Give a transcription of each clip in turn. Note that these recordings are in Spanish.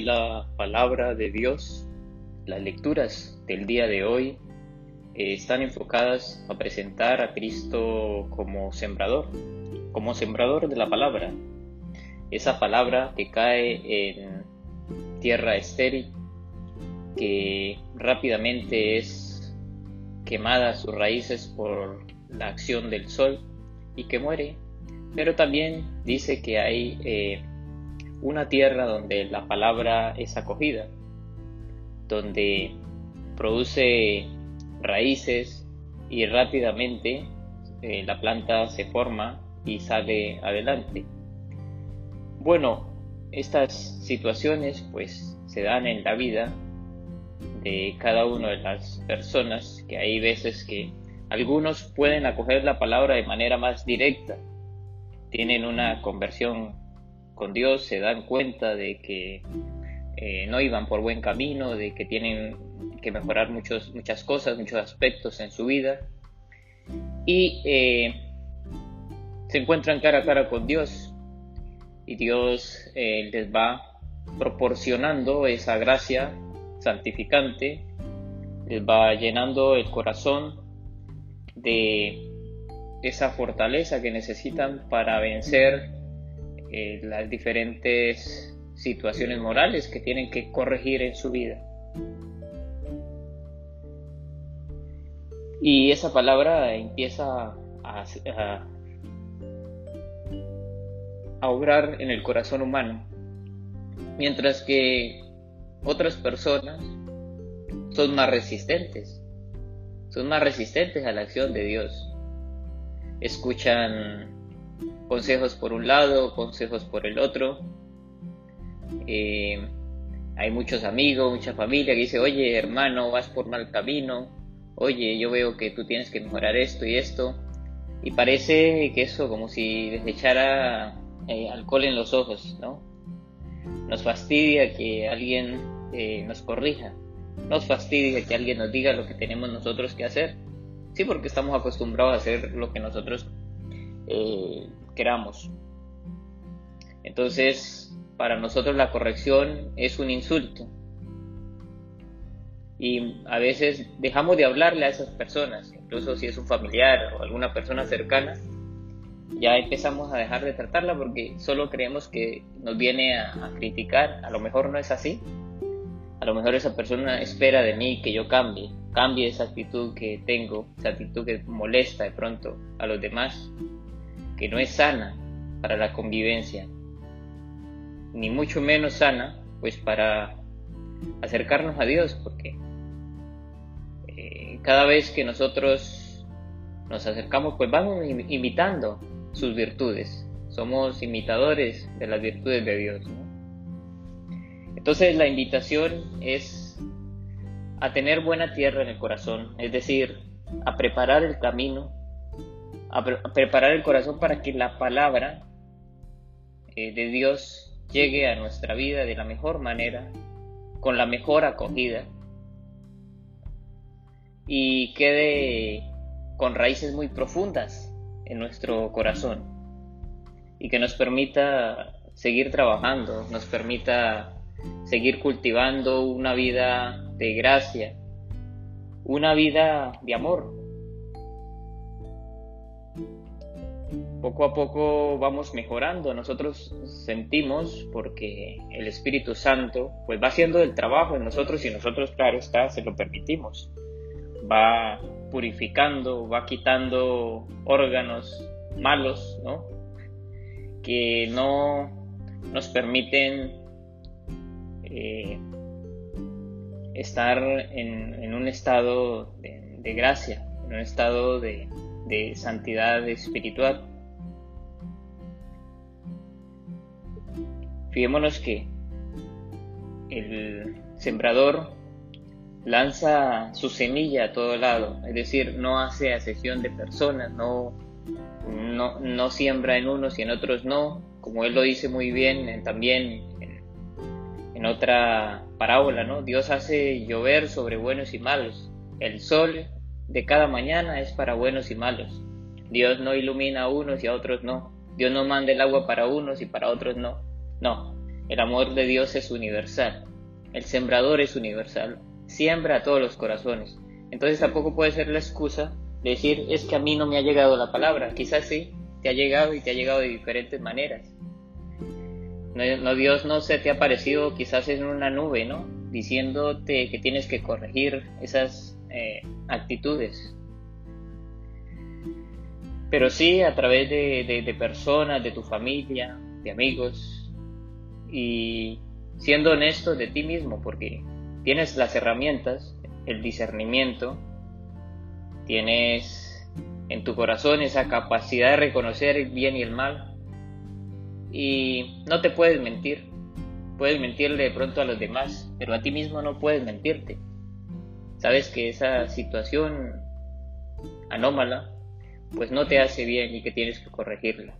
La palabra de Dios, las lecturas del día de hoy eh, están enfocadas a presentar a Cristo como sembrador, como sembrador de la palabra. Esa palabra que cae en tierra estéril, que rápidamente es quemada sus raíces por la acción del sol y que muere. Pero también dice que hay eh, una tierra donde la palabra es acogida, donde produce raíces y rápidamente eh, la planta se forma y sale adelante. Bueno, estas situaciones pues se dan en la vida de cada una de las personas, que hay veces que algunos pueden acoger la palabra de manera más directa, tienen una conversión con Dios se dan cuenta de que eh, no iban por buen camino, de que tienen que mejorar muchos, muchas cosas, muchos aspectos en su vida. Y eh, se encuentran cara a cara con Dios. Y Dios eh, les va proporcionando esa gracia santificante, les va llenando el corazón de esa fortaleza que necesitan para vencer eh, las diferentes situaciones morales que tienen que corregir en su vida. Y esa palabra empieza a, a, obrar en el corazón humano, mientras que otras personas son más resistentes, son más resistentes a la acción de Dios. Escuchan consejos por un lado, consejos por el otro. Eh, hay muchos amigos, mucha familia que dice, oye hermano, vas por mal camino, oye, yo veo que tú tienes que mejorar esto y esto. Y parece que eso como si les echara eh, alcohol en los ojos, ¿no? Nos fastidia que alguien eh, nos corrija, nos fastidia que alguien nos diga lo que tenemos nosotros que hacer. Sí, porque estamos acostumbrados a hacer lo que nosotros queramos. Entonces, para nosotros la corrección es un insulto. Y a veces dejamos de hablarle a esas personas, incluso si es un familiar o alguna persona cercana, ya empezamos a dejar de tratarla porque solo creemos que nos viene a, criticar. A lo mejor no es así. A lo mejor esa persona espera de mí que yo cambie, cambie esa actitud que tengo, esa actitud que molesta de pronto a los demás que no es sana para la convivencia, ni mucho menos sana, pues para acercarnos a Dios, porque eh, cada vez que nosotros nos acercamos, pues vamos imitando sus virtudes, somos imitadores de las virtudes de Dios. Entonces la invitación es a tener buena tierra en el corazón, es decir, a preparar el camino a, preparar el corazón para que la palabra eh, de Dios llegue a nuestra vida de la mejor manera, con la mejor acogida y quede con raíces muy profundas en nuestro corazón y que nos permita seguir trabajando, nos permita seguir cultivando una vida de gracia, una vida de amor, poco a poco vamos mejorando. Nosotros sentimos porque el Espíritu Santo pues va haciendo el trabajo en nosotros y nosotros, claro está, se lo permitimos. Va purificando, va quitando órganos malos, ¿no? Que no nos permiten eh, estar en, un estado de, gracia, en un estado de santidad espiritual. Fijémonos que el sembrador lanza su semilla a todo lado, es decir, no hace asesión de personas, no, no, siembra en unos y en otros no, como él lo dice muy bien también en, en, otra parábola, ¿no? Dios hace llover sobre buenos y malos, el sol de cada mañana es para buenos y malos, Dios no ilumina a unos y a otros no, Dios no manda el agua para unos y para otros no, no, El amor de Dios es universal. El sembrador es universal. Siembra a todos los corazones. Entonces tampoco puede ser la excusa de decir es que a mí no me ha llegado la palabra. Quizás sí, te ha llegado y te ha llegado de diferentes maneras. No, Dios no se te ha aparecido quizás en una nube, ¿no? Diciéndote que tienes que corregir esas eh, actitudes. Pero sí a través de personas, de tu familia, de amigos, y siendo honesto de ti mismo, porque tienes las herramientas, el discernimiento, tienes en tu corazón esa capacidad de reconocer el bien y el mal, y no te puedes mentir. Puedes mentirle de pronto a los demás, pero a ti mismo no puedes mentirte. Sabes que esa situación anómala, pues no te hace bien y que tienes que corregirla.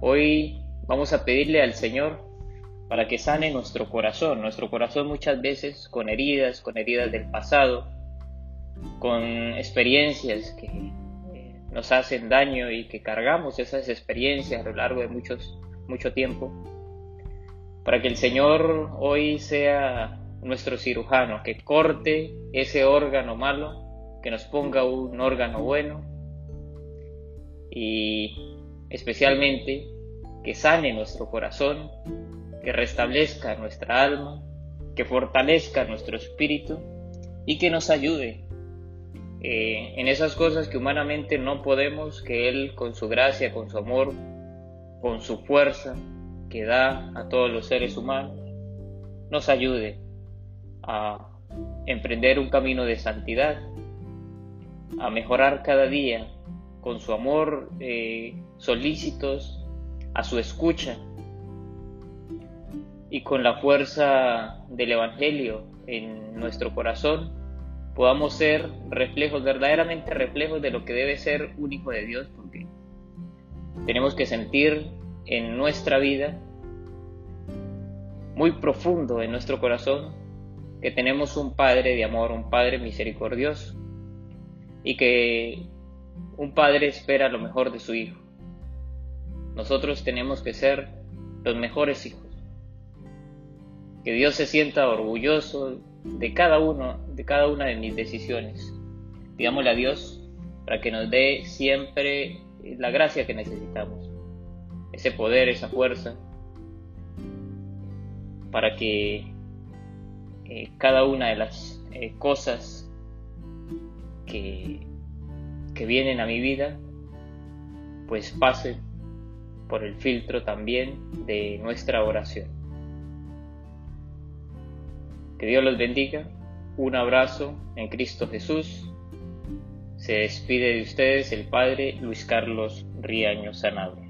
Hoy vamos a pedirle al Señor para que sane nuestro corazón, nuestro corazón muchas veces con heridas, con heridas del pasado, con experiencias que nos hacen daño y que cargamos esas experiencias a lo largo de muchos, mucho tiempo, para que el Señor hoy sea nuestro cirujano, que corte ese órgano malo, que nos ponga un órgano bueno y especialmente que sane nuestro corazón, que restablezca nuestra alma, que fortalezca nuestro espíritu y que nos ayude eh, en esas cosas que humanamente no podemos, que Él con su gracia, con su amor, con su fuerza que da a todos los seres humanos, nos ayude a emprender un camino de santidad, a mejorar cada día con su amor eh, solícitos, a su escucha y con la fuerza del Evangelio en nuestro corazón podamos ser reflejos, verdaderamente reflejos de lo que debe ser un hijo de Dios, porque tenemos que sentir en nuestra vida, muy profundo en nuestro corazón, que tenemos un Padre de amor, un Padre misericordioso, y que un Padre espera lo mejor de su Hijo. Nosotros tenemos que ser los mejores hijos. Que Dios se sienta orgulloso de cada uno, de cada una de mis decisiones. Digámosle a Dios para que nos dé siempre la gracia que necesitamos, ese poder, esa fuerza, para que eh, cada una de las eh, cosas que, que vienen a mi vida, pues pase por el filtro también de nuestra oración. Que Dios los bendiga. Un abrazo en Cristo Jesús. Se despide de ustedes el Padre Luis Carlos Riaño Sanado.